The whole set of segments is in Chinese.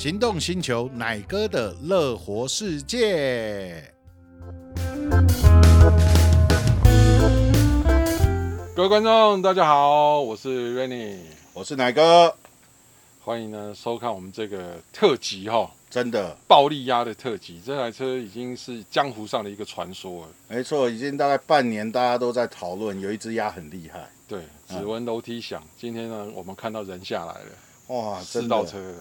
行动星球奶哥的乐活世界。各位观众，大家好，我是 Renny，我是奶哥，欢迎呢收看我们这个特辑哈，真的暴力鸭的特辑，这台车已经是江湖上的一个传说了。没错，已经大概半年，大家都在讨论，有一只鸭很厉害。对，只闻楼梯响，今天呢，我们看到人下来了，哇，试到车了。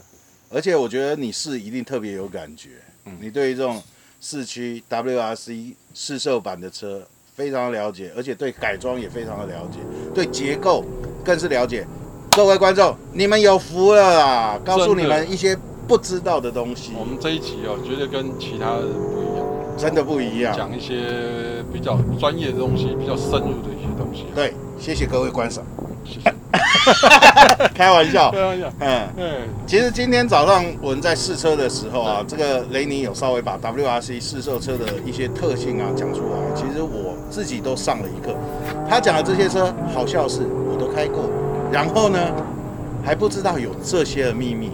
而且我觉得你是一定特别有感觉，嗯，你对于这种四驱 WRC 试售版的车非常了解，而且对改装也非常的了解，对结构更是了解。各位观众，你们有福了啦！告诉你们一些不知道的东西。我们这一集哦，绝对跟其他人不一样，真的不一样。讲一些比较专业的东西，比较深入的一些东西。对，谢谢各位观赏。谢谢。开玩笑，开玩笑。嗯嗯，其实今天早上我们在试车的时候啊，这个雷尼有稍微把 WRC 试售车的一些特性啊讲出来。其实我自己都上了一课。他讲的这些车，好笑是，我都开过。然后呢，还不知道有这些的秘密，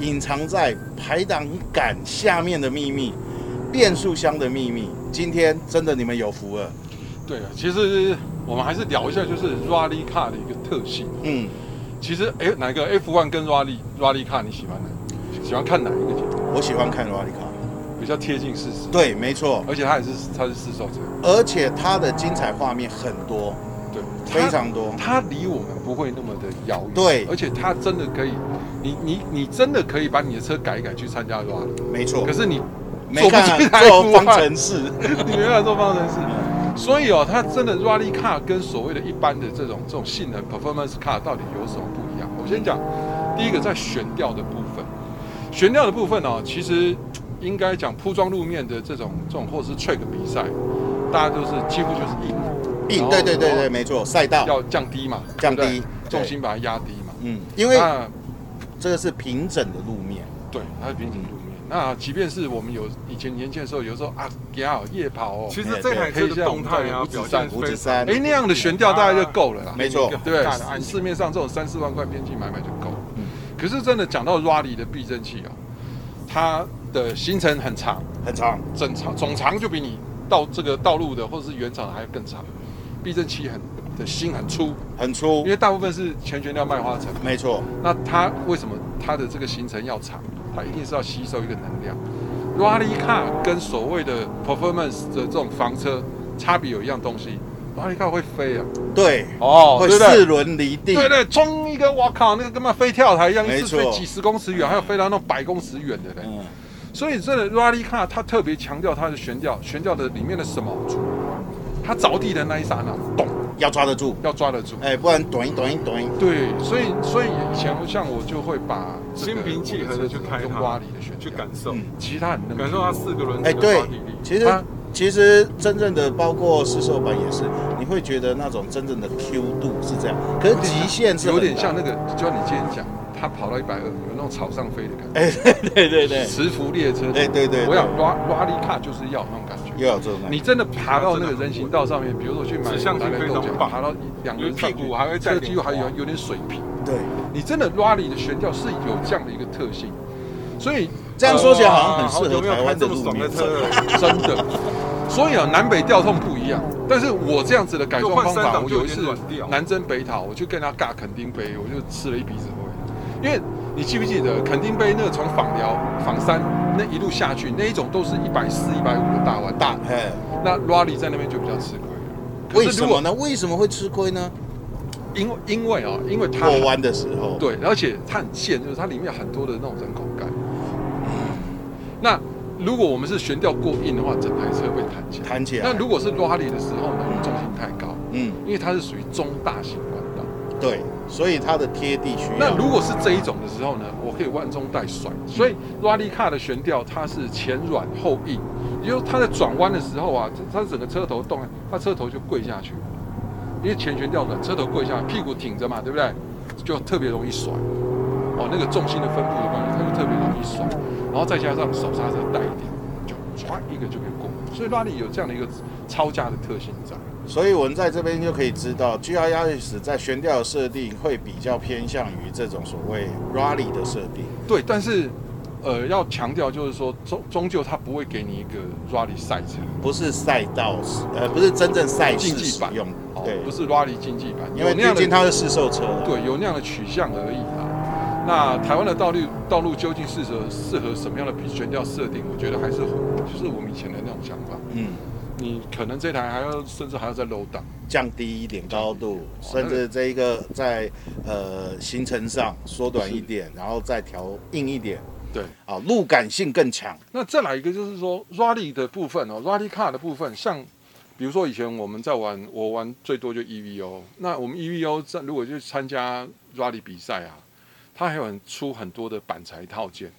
隐藏在排挡杆下面的秘密，变速箱的秘密。今天真的你们有福了。对啊，其实。我们还是聊一下，就是 Rally Car 的一个特性。嗯，其实哎，哪个 F1 跟 Rally Rally Car 你喜欢哪？喜欢看哪一个节目？我喜欢看 Rally Car，比较贴近事实。对，没错。而且它也是它是试售车，而且它的精彩画面很多，对，非常多。它离我们不会那么的遥远。对，而且它真的可以，你你你真的可以把你的车改一改去参加 Rally。没错。可是你没看做方程式，你没办法做方程式。所以哦，它真的 Rally Car 跟所谓的一般的这种这种性能 Performance Car 到底有什么不一样？我先讲，第一个在悬吊的部分，悬吊的部分哦，其实应该讲铺装路面的这种这种或者是 Track 比赛，大家都是几乎就是硬硬，对对对对，没错，赛道。要降低嘛，降低重心把它压低嘛，嗯，因为这个是平整的路面，对，它是平整路面。那即便是我们有以前年轻的时候，有时候啊，给啊夜跑哦，其实这台车的动态啊，表现五指山，哎，那样的悬吊大概就够了啦。没错，对，市面上这种三四万块边际买买就够。嗯，可是真的讲到 Rally 的避震器哦，它的行程很长，很长，整长总长就比你到这个道路的或者是原厂的还要更长，避震器很的心很粗，很粗，因为大部分是全悬吊麦花臣。没错，那它为什么它的这个行程要长？它一定是要吸收一个能量。Rally Car 跟所谓的 Performance 的这种房车差别有一样东西，Rally Car 会飞啊。对，哦，会四轮离地。对对，冲一个，我靠，那个跟嘛飞跳台一样，一次飞几十公尺远，还有飞到那种百公尺远的嘞。嗯。所以这个 Rally Car 它特别强调它的悬吊，悬吊的里面的什么？它着地的那一刹那，咚。要抓得住，要抓得住，哎，不然短一短一短一。对，所以所以以前像我就会把心平气和的去开它，挖里的选去感受，其他很能感受它四个轮子哎，对，其实其实真正的包括试售版也是，你会觉得那种真正的 Q 度是这样，可是极限是有点像那个，就像你今天讲。他跑到一百二，有那种草上飞的感觉。哎，对对对，磁浮列车。哎，对对。我想 Rally Car 就是要那种感觉。要这种。你真的爬到那个人行道上面，比如说去买爬到两个人屁股还会在，几乎还有有点水平。对。你真的 Rally 的悬吊是有这样的一个特性，所以这样说起来好像很适合台湾这么爽的车，真的。所以啊，南北调痛不一样。但是我这样子的改装方法，我有一次南征北讨，我就跟他尬垦丁杯，我就吃了一鼻子灰，因为。你记不记得肯定杯那个从枋寮、枋山那一路下去，那一种都是一百四、一百五的大弯大，嘿，那 Rally 在那边就比较吃亏。为什么呢？为什么会吃亏呢？因为因为啊，因为它过弯的时候，对，而且它很贱，就是它里面有很多的那种人口盖。那如果我们是悬吊过硬的话，整台车会弹起来。弹起来。那如果是 Rally 的时候呢，重心太高，嗯，因为它是属于中大型对。所以它的贴地需要。那如果是这一种的时候呢，我可以弯中带甩。所以 Rally Car 的悬吊它是前软后硬，也就是它在转弯的时候啊，它整个车头动，它车头就跪下去，因为前悬吊软，车头跪下，屁股挺着嘛，对不对？就特别容易甩。哦，那个重心的分布的关系，它就特别容易甩。然后再加上手刹车带一点，就唰一个就可以过。所以 Rally 有这样的一个超价的特性在。所以我们在这边就可以知道，GR Yaris 在悬吊的设定会比较偏向于这种所谓 Rally 的设定。对，但是呃，要强调就是说，终终究它不会给你一个 Rally 赛车，不是赛道，呃，不是真正赛事竞技版用，对，不是 Rally 竞技版，因为毕竟它是试售车，对，有那样的取向而已啦。那台湾的道路道路究竟适合适合什么样的悬吊设定？我觉得还是就是我们以前的那种想法，嗯。你可能这台还要，甚至还要再 low down，降低一点高度，甚至这一个在呃行程上缩短一点，然后再调硬一点。对，啊，路感性更强。那再来一个就是说 rally 的部分哦，rally car 的部分，像比如说以前我们在玩，我玩最多就 EVO。那我们 EVO 在如果去参加 rally 比赛啊，它还有很出很多的板材套件，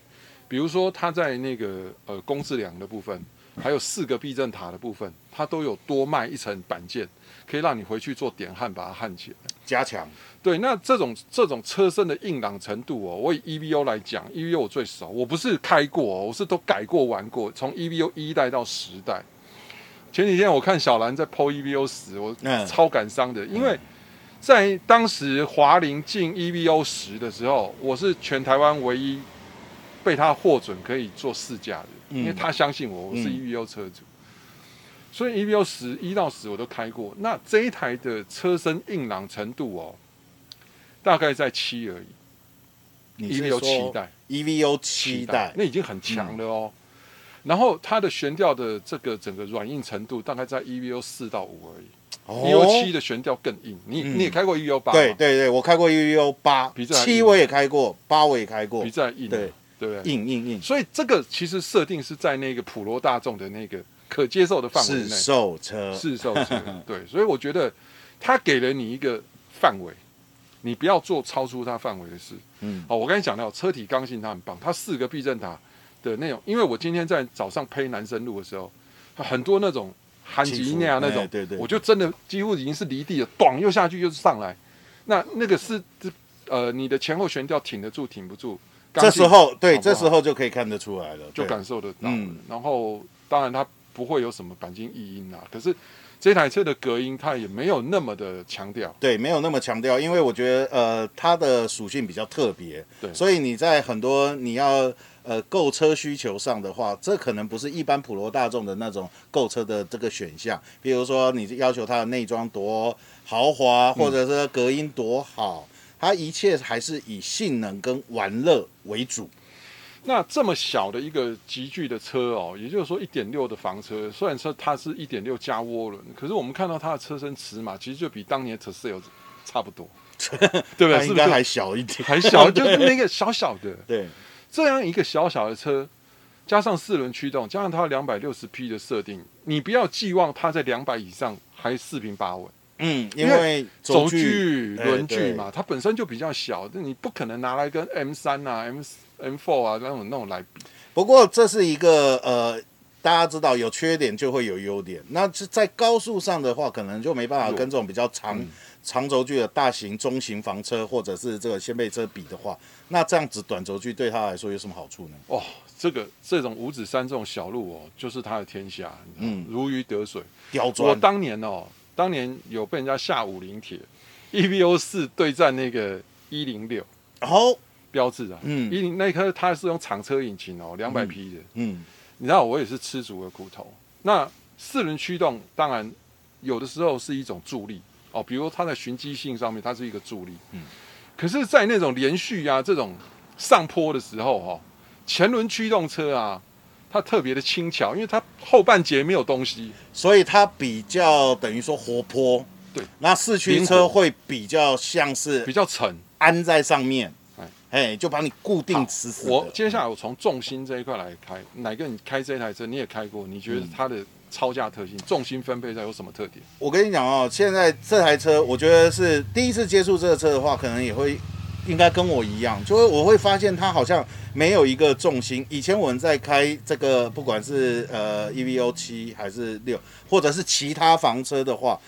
比如说它在那个呃工字梁的部分。还有四个避震塔的部分，它都有多卖一层板件，可以让你回去做点焊，把它焊起来，加强。对，那这种这种车身的硬朗程度哦，我以 EVO 来讲，EVO 我最熟，我不是开过，我是都改过玩过，从 EVO 一代到十代。前几天我看小兰在 PO EVO 十，我超感伤的，因为在当时华凌进 EVO 十的时候，我是全台湾唯一被他获准可以做试驾的。因为他相信我，我是 EVO 车主，嗯、所以 EVO 十一到十我都开过。那这一台的车身硬朗程度哦，大概在七而已。EVO 七代，EVO 七代，那已经很强了哦。嗯、然后它的悬吊的这个整个软硬程度，大概在 EVO 四到五而已。哦、EVO 七的悬吊更硬。你、嗯、你也开过 EVO 八？对对对，我开过 EVO 八，七我也开过，八我也开过，比这硬。对。对不对？硬硬硬，所以这个其实设定是在那个普罗大众的那个可接受的范围内。试售车，试售车，对，所以我觉得他给了你一个范围，你不要做超出它范围的事。嗯，好，我刚才讲到车体刚性，它很棒，它四个避震塔的那种，因为我今天在早上呸南深路的时候，很多那种韩吉那样那种，对对，我就真的几乎已经是离地了，咚又下去又上来，那那个是呃，你的前后悬吊挺得住挺不住？这时候，对，这时候就可以看得出来了，就感受得到。嗯，然后当然它不会有什么钣金异音啊，可是这台车的隔音它也没有那么的强调。对，没有那么强调，因为我觉得呃它的属性比较特别，对，所以你在很多你要呃购车需求上的话，这可能不是一般普罗大众的那种购车的这个选项。比如说你要求它的内装多豪华，或者是隔音多好。嗯它一切还是以性能跟玩乐为主。那这么小的一个集聚的车哦，也就是说一点六的房车，虽然说它是一点六加涡轮，可是我们看到它的车身尺码其实就比当年 Tercel 差不多，对不对？应该还小一点，还小，就是那个小小的。对，这样一个小小的车，加上四轮驱动，加上它两百六十匹的设定，你不要寄望它在两百以上还四平八稳。嗯，因为轴距、轮距嘛，它本身就比较小，那你不可能拿来跟 M 三啊、M M Four 啊那种那种来比。不过这是一个呃，大家知道有缺点就会有优点。那在高速上的话，可能就没办法跟这种比较长、嗯、长轴距的大型、中型房车或者是这个掀背车比的话，那这样子短轴距对他来说有什么好处呢？哦，这个这种五指山这种小路哦，就是他的天下，嗯，如鱼得水。刁钻。我当年哦。当年有被人家下五零铁，EVO 四对战那个一零六，然后标志啊，嗯，一零那颗它是用厂车引擎哦，两百匹的，嗯，你知道我也是吃足了苦头。那四轮驱动当然有的时候是一种助力哦，比如它在循迹性上面它是一个助力，嗯，可是，在那种连续啊这种上坡的时候哈、哦，前轮驱动车啊。它特别的轻巧，因为它后半截没有东西，所以它比较等于说活泼。对，那四驱车会比较像是比较沉，安在上面，哎，就把你固定死死。我接下来我从重心这一块来开，哪个你开这台车你也开过，你觉得它的超价特性、嗯、重心分配在有什么特点？我跟你讲哦，现在这台车我觉得是第一次接触这个车的话，可能也会。应该跟我一样，就是我会发现它好像没有一个重心。以前我们在开这个，不管是呃 EVO 七还是六，或者是其他房车的话，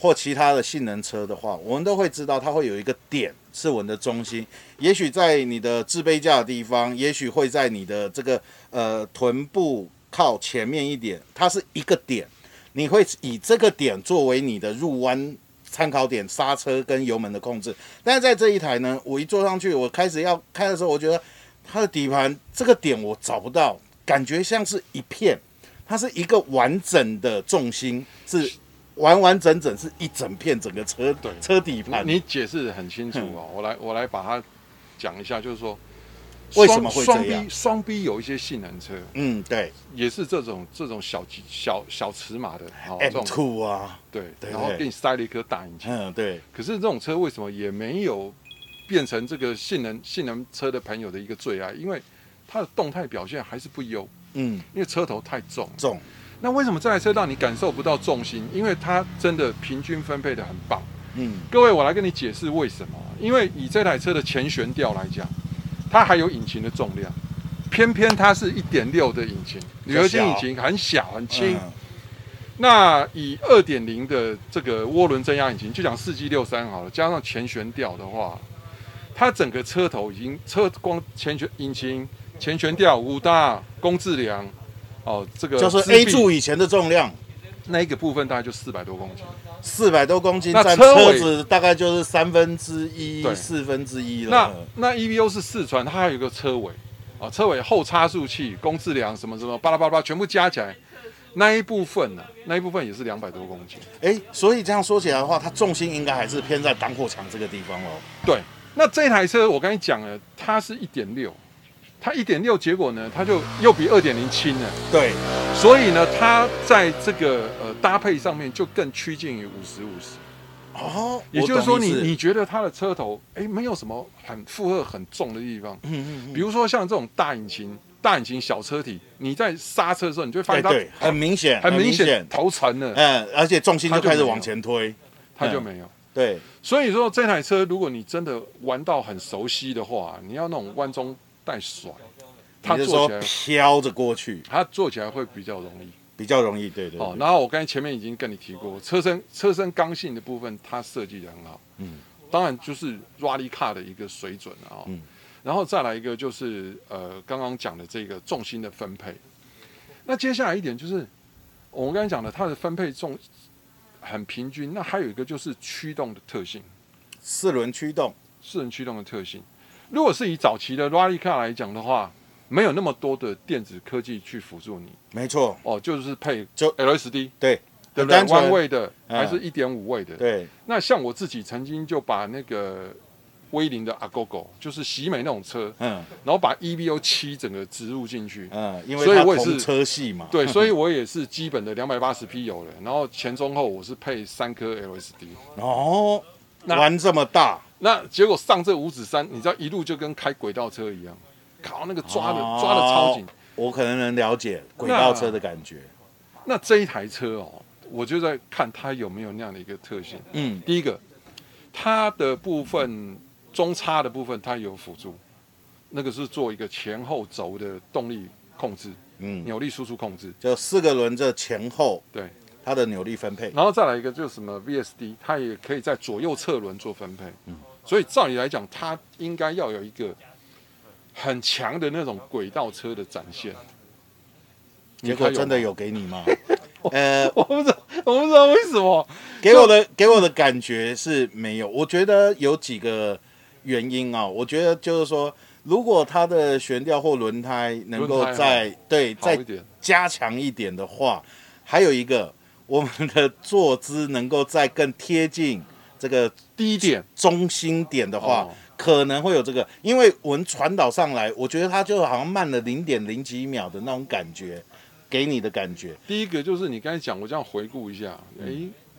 或其他的性能车的话，我们都会知道它会有一个点是我们的中心。也许在你的置杯架的地方，也许会在你的这个呃臀部靠前面一点，它是一个点，你会以这个点作为你的入弯。参考点刹车跟油门的控制，但是在这一台呢，我一坐上去，我开始要开的时候，我觉得它的底盘这个点我找不到，感觉像是一片，它是一个完整的重心，是完完整整是一整片整个车对车底盘。你解释的很清楚哦，我来我来把它讲一下，就是说。为什么会这样？双 B 双 B 有一些性能车，嗯，对，也是这种这种小小小尺码的，M2 啊，对，然后给你塞了一颗大引擎，嗯，对。可是这种车为什么也没有变成这个性能性能车的朋友的一个最爱？因为它的动态表现还是不优，嗯，因为车头太重，重。那为什么这台车让你感受不到重心？因为它真的平均分配的很棒，嗯。各位，我来跟你解释为什么？因为以这台车的前悬吊来讲。它还有引擎的重量，偏偏它是一点六的引擎，铝合金引擎很小很轻。嗯、那以二点零的这个涡轮增压引擎，就讲四 G 六三好了，加上前悬吊的话，它整个车头已经车光前悬引擎、前悬吊、五大工字梁，哦，这个就是 A 柱以前的重量，那一个部分大概就四百多公斤。四百多公斤，占车子大概就是三分之一、四分之一了。那那 EVO 是四川，它还有一个车尾啊，车尾后差速器、工字梁什么什么巴拉巴拉，全部加起来，那一部分呢、啊，那一部分也是两百多公斤。所以这样说起来的话，它重心应该还是偏在挡火墙这个地方哦。对，那这台车我跟你讲了，它是一点六。它一点六，结果呢，它就又比二点零轻了。对，所以呢，它在这个呃搭配上面就更趋近于五十五十。哦，也就是说你，你你觉得它的车头哎，没有什么很负荷很重的地方。嗯嗯，嗯。比如说像这种大引擎、大引擎小车体，你在刹车的时候，你就会发现它很明显，很明显头沉了。嗯，而且重心就开始往前推，它就没有。嗯、对，所以说这台车，如果你真的玩到很熟悉的话，你要那种弯中。带甩，它坐起来飘着过去，它坐起来会比较容易，比较容易，对对，对。哦，然后我刚才前面已经跟你提过，车身车身刚性的部分，它设计的很好，嗯，当然就是 Rally Car 的一个水准啊，嗯，然后再来一个就是呃刚刚讲的这个重心的分配，那接下来一点就是我们刚才讲的它的分配重很平均，那还有一个就是驱动的特性，四轮驱动，四轮驱动的特性。如果是以早期的 Rally Car 来讲的话，没有那么多的电子科技去辅助你。没错，哦，就是配就 LSD，对，对不对？弯位的还是一点五位的？对。那像我自己曾经就把那个威凌的 Agogo，就是喜美那种车，嗯，然后把 EVO 七整个植入进去，嗯，因为所以我也是车系嘛，对，所以 我也是基本的两百八十匹有了，然后前中后我是配三颗 LSD。哦，玩这么大。那结果上这五指山，你知道一路就跟开轨道车一样，靠那个抓的抓的超紧。我可能能了解轨道车的感觉。那，那这一台车哦，我就在看它有没有那样的一个特性。嗯，第一个，它的部分中差的部分它有辅助，那个是做一个前后轴的动力控制，嗯，扭力输出控制，就四个轮子前后。对。它的扭力分配，然后再来一个就是什么 VSD，它也可以在左右侧轮做分配。嗯，所以照理来讲，它应该要有一个很强的那种轨道车的展现。结果真的有给你吗？呃，我不知道，我不知道为什么给我的给我的感觉是没有。我觉得有几个原因啊。我觉得就是说，如果它的悬吊或轮胎能够再对再加强一点的话，还有一个。我们的坐姿能够再更贴近这个低点中心点的话，可能会有这个，因为我们传导上来，我觉得它就好像慢了零点零几秒的那种感觉，给你的感觉。第一个就是你刚才讲，我这样回顾一下，哎，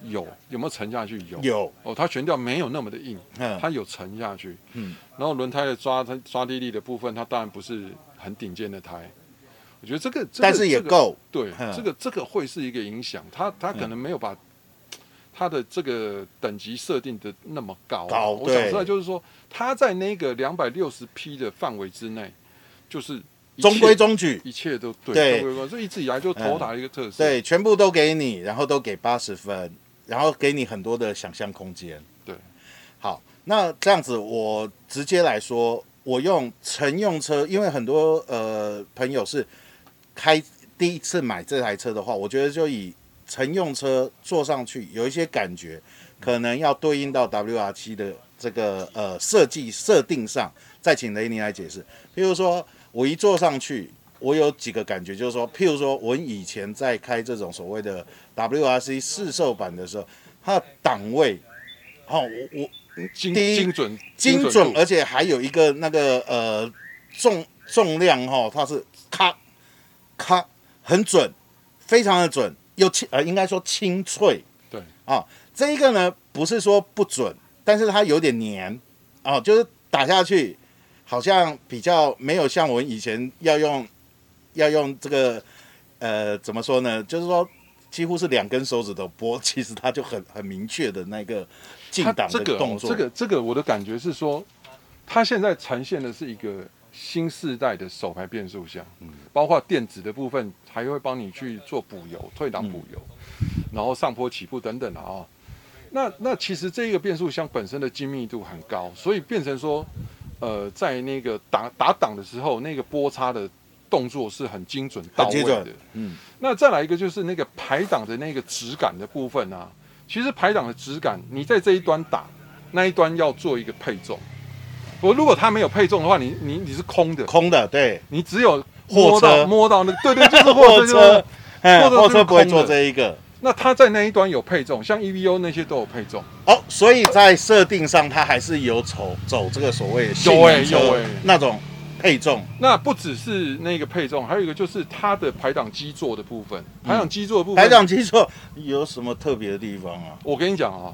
有有没有沉下去？有有哦，它悬吊没有那么的硬，它有沉下去。嗯，然后轮胎的抓它抓地力的部分，它当然不是很顶尖的胎。我觉得这个，这个、但是也够。对，这个这个会是一个影响。他他可能没有把他的这个等级设定的那么高。高，我想出来就是说，他在那个两百六十 P 的范围之内，就是中规中矩，一切都对。对，所以一直以来就头打一个特色。对，全部都给你，然后都给八十分，然后给你很多的想象空间。对，好，那这样子我直接来说，我用乘用车，因为很多呃朋友是。开第一次买这台车的话，我觉得就以乘用车坐上去有一些感觉，可能要对应到 WR 七的这个呃设计设定上，再请雷尼来解释。譬如说，我一坐上去，我有几个感觉，就是说，譬如说我以前在开这种所谓的 WRC 市售版的时候，它的档位，哦，我我精第一精准精准，准，而且还有一个那个呃重重量哈、哦，它是咔咔很准，非常的准，又清呃应该说清脆。对啊、哦，这一个呢不是说不准，但是它有点黏啊，就是打下去好像比较没有像我们以前要用要用这个呃怎么说呢？就是说几乎是两根手指头拨，其实它就很很明确的那个进档的动作。这个、哦、这个这个我的感觉是说，它现在呈现的是一个新世代的手排变速箱，嗯，包括电子的部分还会帮你去做补油、退档补油。嗯然后上坡起步等等的啊、哦，那那其实这个变速箱本身的精密度很高，所以变成说，呃，在那个打打档的时候，那个波差的动作是很精准到位的。嗯，那再来一个就是那个排档的那个质感的部分啊，其实排档的质感，你在这一端打，那一端要做一个配重。我如果它没有配重的话，你你你是空的，空的，对，你只有摸到货车摸到那个，对对，就是 货车，货车，货车不会做这一个。那它在那一端有配重，像 EVO 那些都有配重哦，所以在设定上它还是有走走这个所谓有哎有哎那种配重。那不只是那个配重，还有一个就是它的排档基座的部分。排档基座的部分，排档基座有什么特别的地方啊？我跟你讲啊，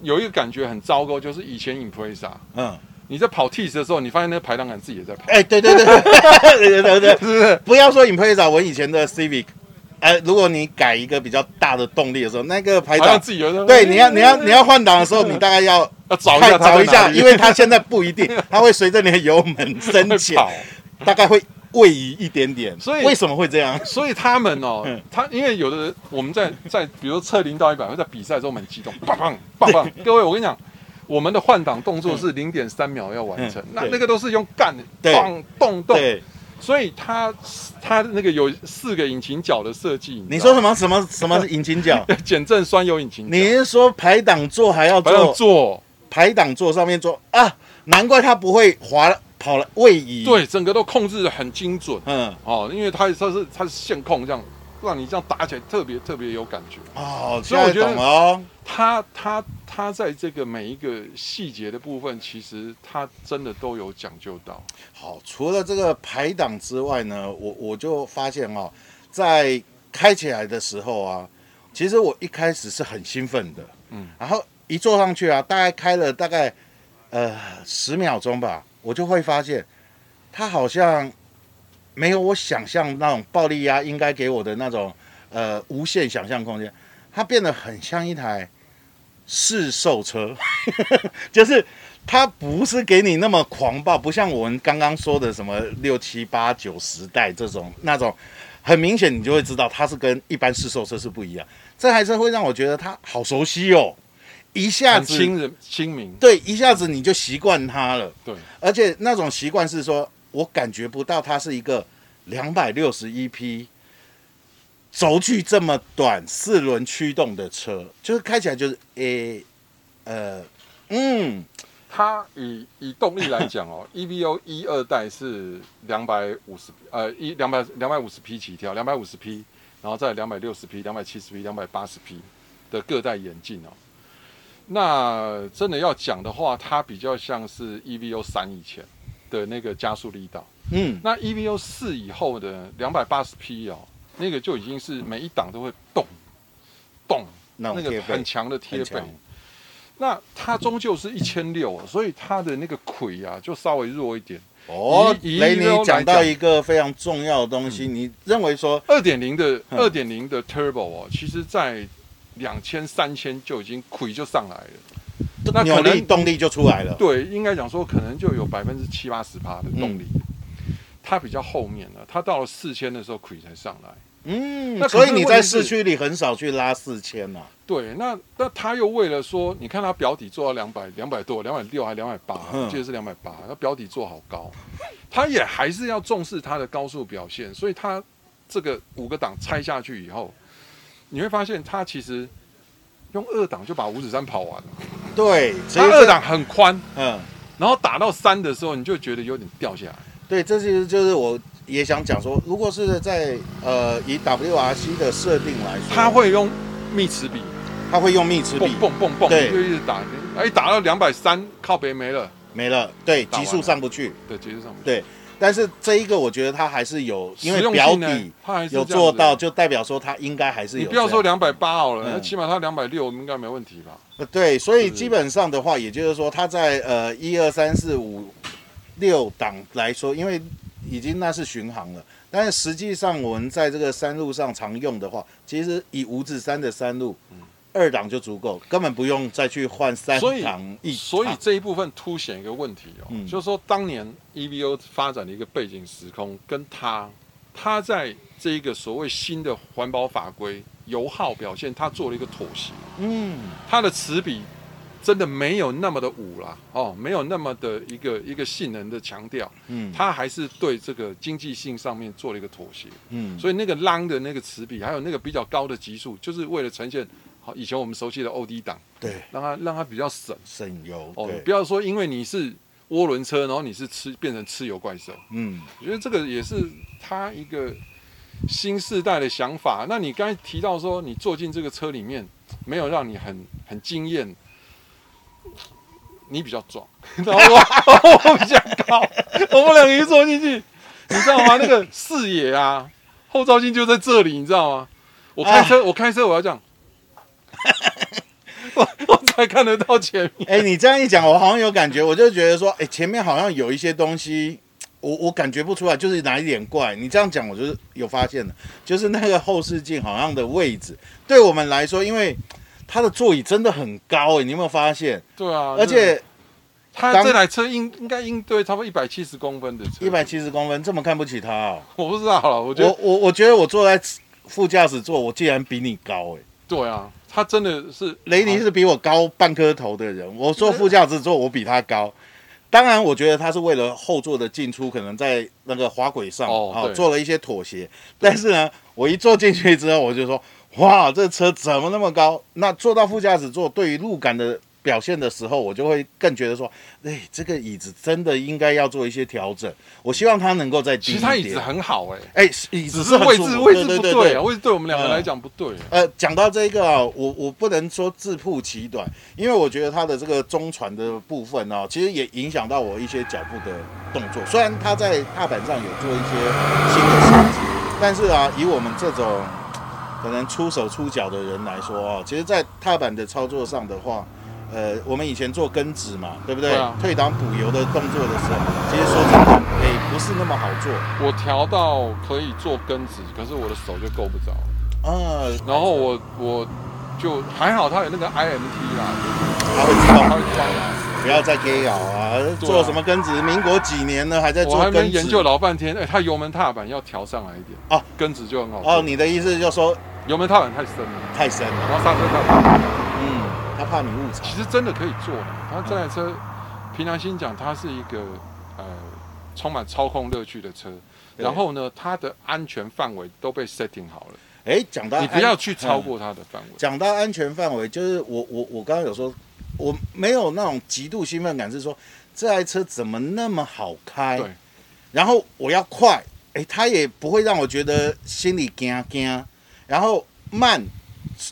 有一个感觉很糟糕，就是以前 Impreza，嗯，你在跑 TS 的时候，你发现那个排档杆自己也在跑。哎，对对对 对对对对，是不是？不要说 Impreza，我以前的 Civic。哎，如果你改一个比较大的动力的时候，那个排档自己有对，你要你要你要换挡的时候，你大概要要找一下找一下，因为它现在不一定，它会随着你的油门深浅，大概会位移一点点。所以为什么会这样？所以他们哦，他因为有的人我们在在比如测零到一百会在比赛的时候很激动，棒棒棒棒。各位，我跟你讲，我们的换挡动作是零点三秒要完成，那那个都是用干的，动动动。所以它它那个有四个引擎角的设计，你说什么什么什么是引擎角？减震酸油引擎。你是说排挡座还要做？做排挡座上面做啊？难怪它不会滑跑了位移。对，整个都控制的很精准。嗯，哦，因为它它是它是线控这样，让你这样打起来特别特别有感觉。哦，所以我觉得哦，它它。它在这个每一个细节的部分，其实他真的都有讲究到。好，除了这个排档之外呢，我我就发现哦，在开起来的时候啊，其实我一开始是很兴奋的，嗯，然后一坐上去啊，大概开了大概呃十秒钟吧，我就会发现它好像没有我想象那种暴力压应该给我的那种呃无限想象空间，它变得很像一台。试售车，就是它不是给你那么狂暴，不像我们刚刚说的什么六七八九十代这种那种，很明显你就会知道它是跟一般试售车是不一样。这台车会让我觉得它好熟悉哦，一下子亲人亲民，对，一下子你就习惯它了。对，而且那种习惯是说，我感觉不到它是一个两百六十一匹。轴距这么短，四轮驱动的车，就是开起来就是诶、欸，呃，嗯，它以以动力来讲哦，EVO 一二代是两百五十，呃，一两百两百五十匹起跳，两百五十匹，然后再两百六十匹、两百七十匹、两百八十匹的各代演进哦。那真的要讲的话，它比较像是 EVO 三以前的那个加速力道，嗯，那 EVO 四以后的两百八十匹哦。那个就已经是每一档都会动动，那个很强的贴背。那它终究是一千六，所以它的那个腿啊就稍微弱一点。哦，雷尼讲到一个非常重要的东西，你认为说二点零的二点零的 Turbo 哦，其实在两千三千就已经亏就上来了，那可能动力就出来了。对，应该讲说可能就有百分之七八十趴的动力。它比较后面了，它到了四千的时候亏才上来。嗯，那所以你在市区里很少去拉四千呐。对，那那他又为了说，你看他表底做到两百两百多，两百六还两百八，我记得是两百八，他表底做好高，他也还是要重视他的高速表现，所以他这个五个档拆下去以后，你会发现他其实用二档就把五指山跑完了。对，它二档很宽，嗯，然后打到三的时候，你就觉得有点掉下来。对，这其实就是我也想讲说，如果是在呃以 WRC 的设定来说，它会用密齿比，它会用密齿比，蹦蹦蹦，对，就一直打，哎，打到两百三，靠北没了，没了，对，极速上不去，对，极速上不去，对。但是这一个我觉得它还是有，因为表底有做到，就代表说它应该还是有。你不要说两百八好了，那起码它两百六应该没问题吧？呃，对，所以基本上的话，也就是说它在呃一二三四五六档来说，因为已经那是巡航了，但是实际上我们在这个山路上常用的话，其实以五指山的山路。二档就足够，根本不用再去换三档。所以这一部分凸显一个问题哦，嗯、就是说当年 EVO 发展的一个背景时空，跟它，它在这一个所谓新的环保法规、油耗表现，它做了一个妥协。嗯，它的齿比真的没有那么的武啦，哦，没有那么的一个一个性能的强调。嗯，它还是对这个经济性上面做了一个妥协。嗯，所以那个 long 的那个齿比，还有那个比较高的级数，就是为了呈现。好，以前我们熟悉的 OD 档，对，让它让它比较省省油。哦，不要说因为你是涡轮车，然后你是吃变成吃油怪兽。嗯，我觉得这个也是他一个新世代的想法。那你刚才提到说，你坐进这个车里面，没有让你很很惊艳，你比较壮，然后我我比较高，我们两个一坐进去，你知道吗？那个视野啊，后照镜就在这里，你知道吗？我开车，啊、我开车，我要这样。我 我才看得到前面。哎，你这样一讲，我好像有感觉，我就觉得说，哎，前面好像有一些东西，我我感觉不出来，就是哪一点怪。你这样讲，我就是有发现了，就是那个后视镜好像的位置，对我们来说，因为它的座椅真的很高，哎，你有没有发现？对啊，而且它这台车应应该应对差不多一百七十公分的车，一百七十公分，这么看不起它哦？我不知道了，我觉得我我我觉得我坐在副驾驶座，我竟然比你高，哎。对啊，他真的是雷尼是比我高半颗头的人。我坐副驾驶座，我比他高。当然，我觉得他是为了后座的进出，可能在那个滑轨上哦，做了一些妥协。但是呢，我一坐进去之后，我就说：哇，这车怎么那么高？那坐到副驾驶座，对于路感的。表现的时候，我就会更觉得说，哎，这个椅子真的应该要做一些调整。我希望它能够再低一点。其实它椅子很好哎，哎，椅子是位置位置不对啊，位置对我们两个来讲不对。呃，讲到这个啊，我我不能说自曝其短，因为我觉得它的这个中传的部分呢，其实也影响到我一些脚步的动作。虽然它在踏板上有做一些新的设计，但是啊，以我们这种可能出手出脚的人来说啊，其实，在踏板的操作上的话。呃，我们以前做根子嘛，对不对？对啊、退档补油的动作的时候，其实说真的，哎，不是那么好做。我调到可以做根子，可是我的手就够不着。啊，然后我我就还好，它有那个 IMT 啦，它会知道，他会知道，不要再给咬啊！做什么根子？民国几年了，还在做跟指？我还没研究老半天。哎，它油门踏板要调上来一点哦，根子就很好。哦，你的意思就是说油门踏板太深了，太深了，然后刹车踏板。嗯。他怕你误踩，其实真的可以做的。他这台车，平常心讲，它是一个呃充满操控乐趣的车。然后呢，它的安全范围都被 setting 好了。哎，讲到你不要去超过它的范围。讲到安全范围，就是我我我刚刚有说，我没有那种极度兴奋感，是说这台车怎么那么好开？对。然后我要快，哎，它也不会让我觉得心里惊惊。然后慢。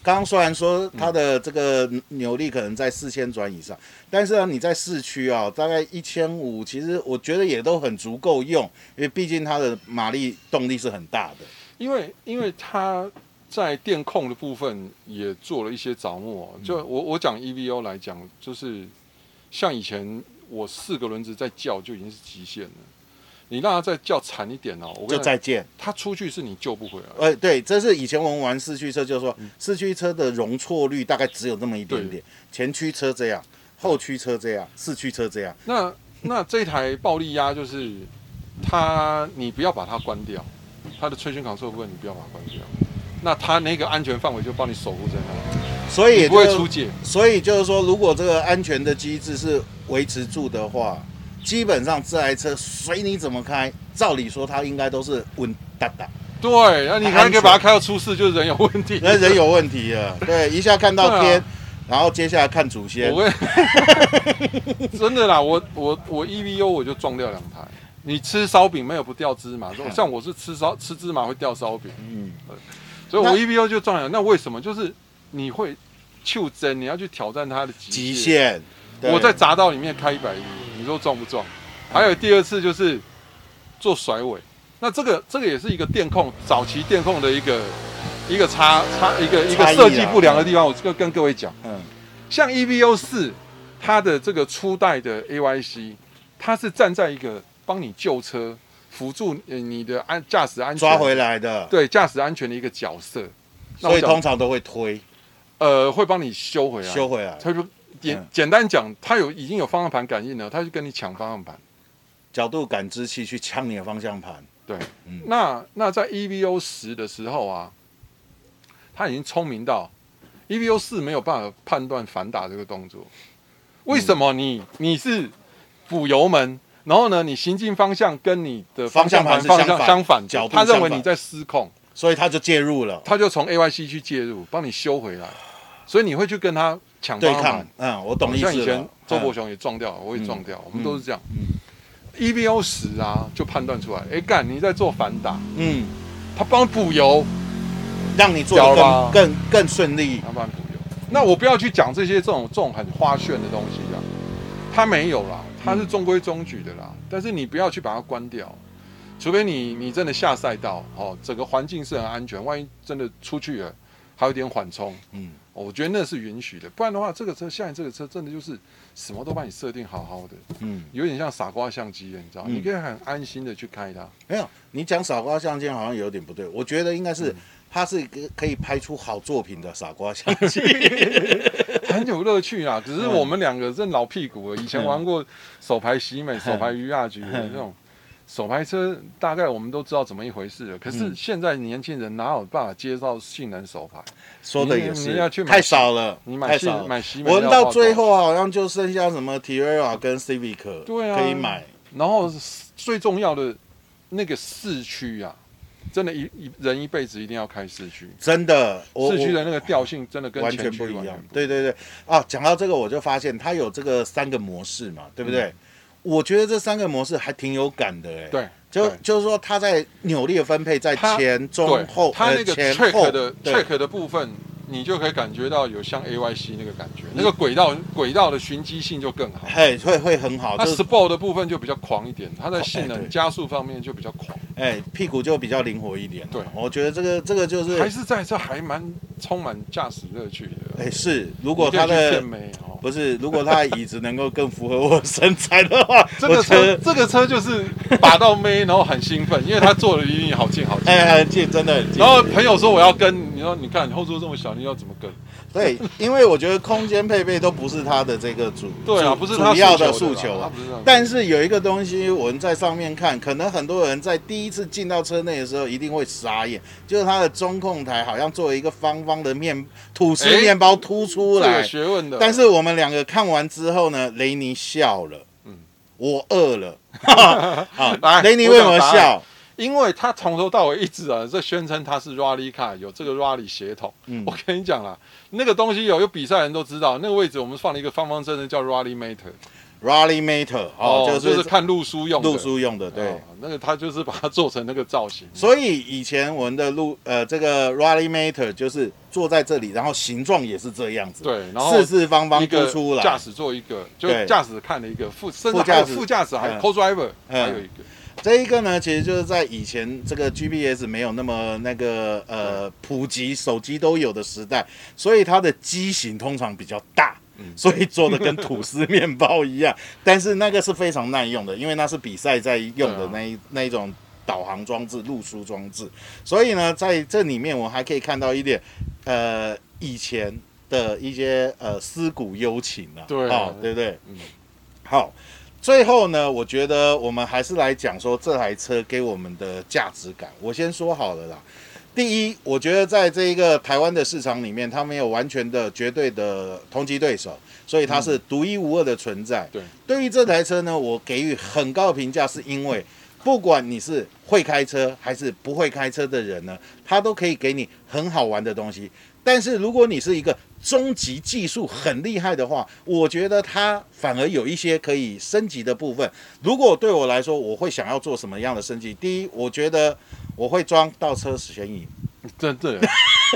刚刚虽然说它的这个扭力可能在四千转以上，但是呢，你在市区啊，大概一千五，其实我觉得也都很足够用，因为毕竟它的马力动力是很大的。因为因为它在电控的部分也做了一些着墨。就我我讲 EVO 来讲，就是像以前我四个轮子在叫就已经是极限了。你让他再叫惨一点哦，我就再见。他出去是你救不回来。哎，对，这是以前我们玩四驱车，就是说四驱车的容错率大概只有那么一点点。前驱车这样，后驱车这样，四驱车这样。那那这台暴力鸭就是它，你不要把它关掉，它的吹悬扛部分你不要把它关掉，那它那个安全范围就帮你守护在那，所以不会出界。所以就是说，如果这个安全的机制是维持住的话。基本上这台车随你怎么开，照理说它应该都是稳哒哒。对，那你还可以把它开到出事，就是人有问题。那人有问题了。对，一下看到天，啊、然后接下来看祖先。我 真的啦，我我我 EVO 我就撞掉两台。你吃烧饼没有不掉芝麻，像我是吃烧吃芝麻会掉烧饼。嗯，所以我 EVO 就撞了。那为什么？就是你会求真，你要去挑战它的极限。我在匝道里面开一百一，你说撞不撞？还有第二次就是做甩尾，那这个这个也是一个电控早期电控的一个一个差差一个一个设计不良的地方。我这个跟各位讲，嗯，像 EVO 四，它的这个初代的 AYC，它是站在一个帮你救车、辅助你的安驾驶安全抓回来的，对驾驶安全的一个角色，所以通常都会推，呃，会帮你修回来，修回来。简简单讲，它有已经有方向盘感应了，它就跟你抢方向盘，角度感知器去抢你的方向盘。对，嗯、那那在 EVO 十的时候啊，它已经聪明到 EVO 四没有办法判断反打这个动作。为什么你？你你是补油门，然后呢，你行进方向跟你的方向盘方向相反，角度，他认为你在失控，所以他就介入了，他就从 AYC 去介入，帮你修回来，所以你会去跟他。抢对抗，嗯，我懂意思。像以前周伯雄也撞掉了，我也撞掉，我们都是这样。EVO 十啊，就判断出来，哎，干你在做反打，嗯，他帮补油，让你做的更更更顺利。他帮补油，那我不要去讲这些这种这种很花炫的东西啊，他没有啦，他是中规中矩的啦。但是你不要去把它关掉，除非你你真的下赛道哦，整个环境是很安全，万一真的出去了，还有点缓冲，嗯。我觉得那是允许的，不然的话，这个车现在这个车真的就是什么都帮你设定好好的，嗯，有点像傻瓜相机，你知道，嗯、你可以很安心的去开它。没有，你讲傻瓜相机好像有点不对，我觉得应该是、嗯、它是一个可以拍出好作品的傻瓜相 机，很有乐趣啊。只是我们两个认老屁股了，以前玩过手牌喜美、手牌鱼亚局的那种。手排车大概我们都知道怎么一回事了，可是现在年轻人哪有办法接受性能手排？说的也是，太少了，你买少买西，我们到最后好像就剩下什么 Terra 跟 Civic，对啊，可以买。然后最重要的那个四驱啊，真的，一一人一辈子一定要开四驱，真的，四驱的那个调性真的跟完全不一样。对对对，啊，讲到这个我就发现它有这个三个模式嘛，对不对？我觉得这三个模式还挺有感的哎，对，就就是说它在扭力的分配在前中后，它那个 track 的 track 的部分，你就可以感觉到有像 AYC 那个感觉，那个轨道轨道的循迹性就更好，嘿，会会很好。它 Sport 的部分就比较狂一点，它在性能加速方面就比较狂，哎，屁股就比较灵活一点。对，我觉得这个这个就是还是在这还蛮充满驾驶乐趣的。哎，是，如果它的。不是，如果他的椅子能够更符合我身材的话，这个车这个车就是把到妹，然后很兴奋，因为他坐的离你好近好近，哎，很近，真的很近。然后朋友说我要跟，你说你看你后座这么小，你要怎么跟？对，因为我觉得空间配备都不是他的这个主，对啊，不是他主要的诉求啊。但是有一个东西，我们在上面看，可能很多人在第一次进到车内的时候一定会傻眼，就是它的中控台好像作为一个方方的面吐司面包凸出来，有学问的。但是我们。两个看完之后呢，雷尼笑了。嗯，我饿了。好，来，雷尼为什么笑？因为他从头到尾一直啊，在宣称他是 Rally Car，有这个 Rally 血统。嗯，我跟你讲啦，那个东西有有比赛人都知道，那个位置我们放了一个方方正正叫 Rally mater rally mater 哦，就是看路书用的，路书用的，对，那个他就是把它做成那个造型。所以以前我们的路，呃，这个 rally mater 就是坐在这里，然后形状也是这样子，对，然后四四方方凸出来。驾驶座一个，就驾驶看了一个副副驾驶，副驾驶还有 Co-driver 还有一个。这一个呢，其实就是在以前这个 GPS 没有那么那个呃普及，手机都有的时代，所以它的机型通常比较大。所以做的跟吐司面包一样，但是那个是非常耐用的，因为那是比赛在用的那一那一种导航装置、路书装置。所以呢，在这里面我还可以看到一点，呃，以前的一些呃思古幽情啊，对，哦，对不对？嗯，好，最后呢，我觉得我们还是来讲说这台车给我们的价值感。我先说好了啦。第一，我觉得在这一个台湾的市场里面，它没有完全的绝对的同级对手，所以它是独一无二的存在。对，对于这台车呢，我给予很高的评价，是因为不管你是会开车还是不会开车的人呢，它都可以给你很好玩的东西。但是如果你是一个中级技术很厉害的话，我觉得它反而有一些可以升级的部分。如果对我来说，我会想要做什么样的升级？第一，我觉得我会装倒车显影。真对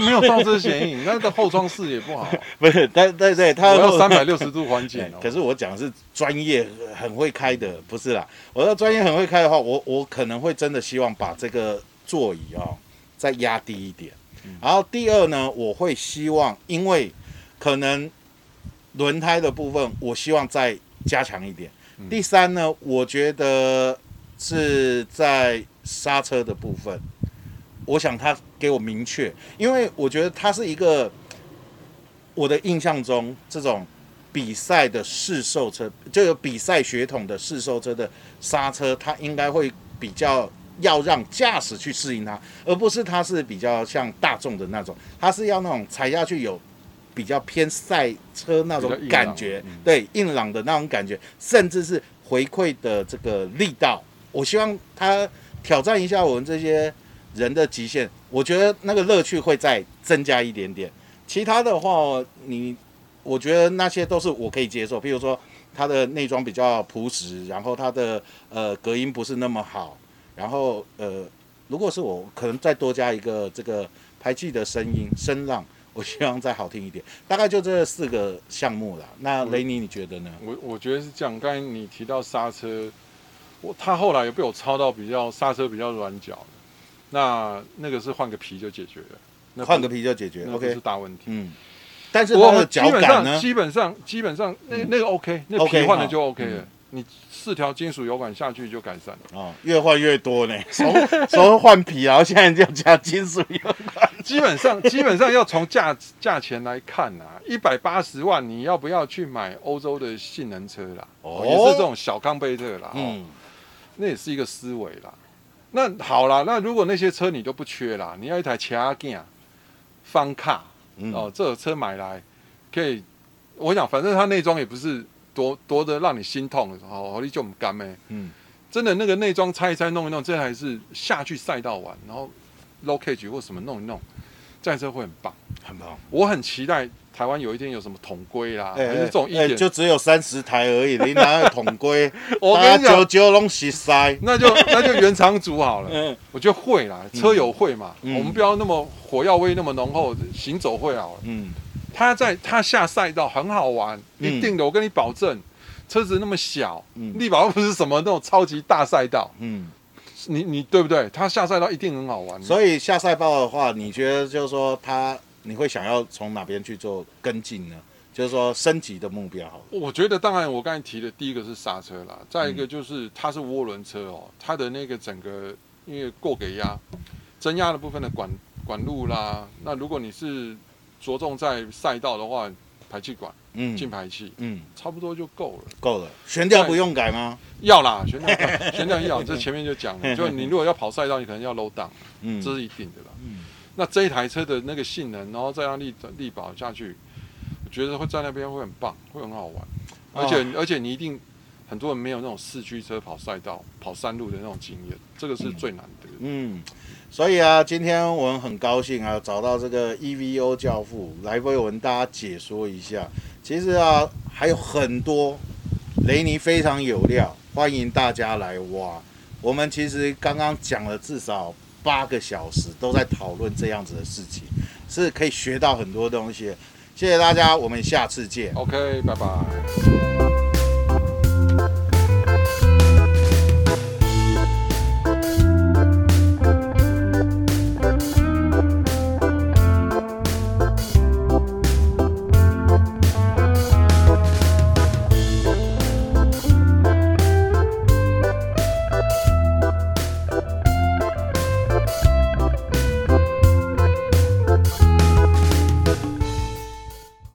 没有倒车显影，那个后窗视野不好。不是，对对对，它要三百六十度环景。可是我讲的是专业很会开的，不是啦。我要专业很会开的话，我我可能会真的希望把这个座椅哦再压低一点。然后第二呢，我会希望，因为可能轮胎的部分，我希望再加强一点。第三呢，我觉得是在刹车的部分，我想他给我明确，因为我觉得它是一个我的印象中这种比赛的试售车，就有比赛血统的试售车的刹车，它应该会比较。要让驾驶去适应它，而不是它是比较像大众的那种，它是要那种踩下去有比较偏赛车那种感觉，对，硬朗的那种感觉，甚至是回馈的这个力道。我希望它挑战一下我们这些人的极限，我觉得那个乐趣会再增加一点点。其他的话，你我觉得那些都是我可以接受，譬如说它的内装比较朴实，然后它的呃隔音不是那么好。然后，呃，如果是我，可能再多加一个这个排气的声音声浪，我希望再好听一点。大概就这四个项目了。那雷尼，你觉得呢？我我觉得是这样。刚才你提到刹车，我他后来也被我抄到比较刹车比较软脚，那那个是换个皮就解决了。那换个皮就解决，OK 是大问题。嗯。但是我的脚感呢？基本上基本上那那个 OK，那皮换了就 OK 了。你四条金属油管下去就改善了哦，越换越多呢。从从换皮，然后现在就加金属油管。基本上基本上要从价价钱来看啊，一百八十万你要不要去买欧洲的性能车啦？哦，也是这种小康贝特啦。嗯，那也是一个思维啦。那好啦，那如果那些车你都不缺啦，你要一台切阿吉方卡哦，这个车买来可以，我想反正它内装也不是。多多的让你心痛的时候，你就不甘咩？嗯，真的那个内装拆一拆弄一弄，这还是下去赛道玩，然后 low cage 或什么弄一弄，这台车会很棒，很棒。我很期待台湾有一天有什么统规啦，还是这种一点就只有三十台而已，你哪有统规？我跟你讲，九九拢是塞，那就那就原厂组好了。嗯我觉得会啦，车友会嘛，我们不要那么火药味那么浓厚，行走会好了。嗯。他在他下赛道很好玩，一定的，我跟你保证。车子那么小，力宝又不是什么那种超级大赛道，嗯，你你对不对？他下赛道一定很好玩。所以下赛道的话，你觉得就是说他你会想要从哪边去做跟进呢？就是说升级的目标。我觉得当然，我刚才提的第一个是刹车啦，再一个就是它是涡轮车哦，它的那个整个因为过给压，增压的部分的管管路啦，那如果你是。着重在赛道的话，排气管、嗯，进排气，嗯，差不多就够了。够了，悬吊不用改吗？要啦，悬吊，悬吊要。这前面就讲了，就你如果要跑赛道，你可能要 low down，嗯，这是一定的啦。嗯，那这一台车的那个性能，然后再让力力保下去，我觉得会在那边会很棒，会很好玩。而且而且你一定很多人没有那种四驱车跑赛道、跑山路的那种经验，这个是最难得的。嗯。所以啊，今天我们很高兴啊，找到这个 EVO 教父来为我们大家解说一下。其实啊，还有很多雷尼非常有料，欢迎大家来挖。我们其实刚刚讲了至少八个小时，都在讨论这样子的事情，是可以学到很多东西。谢谢大家，我们下次见。OK，拜拜。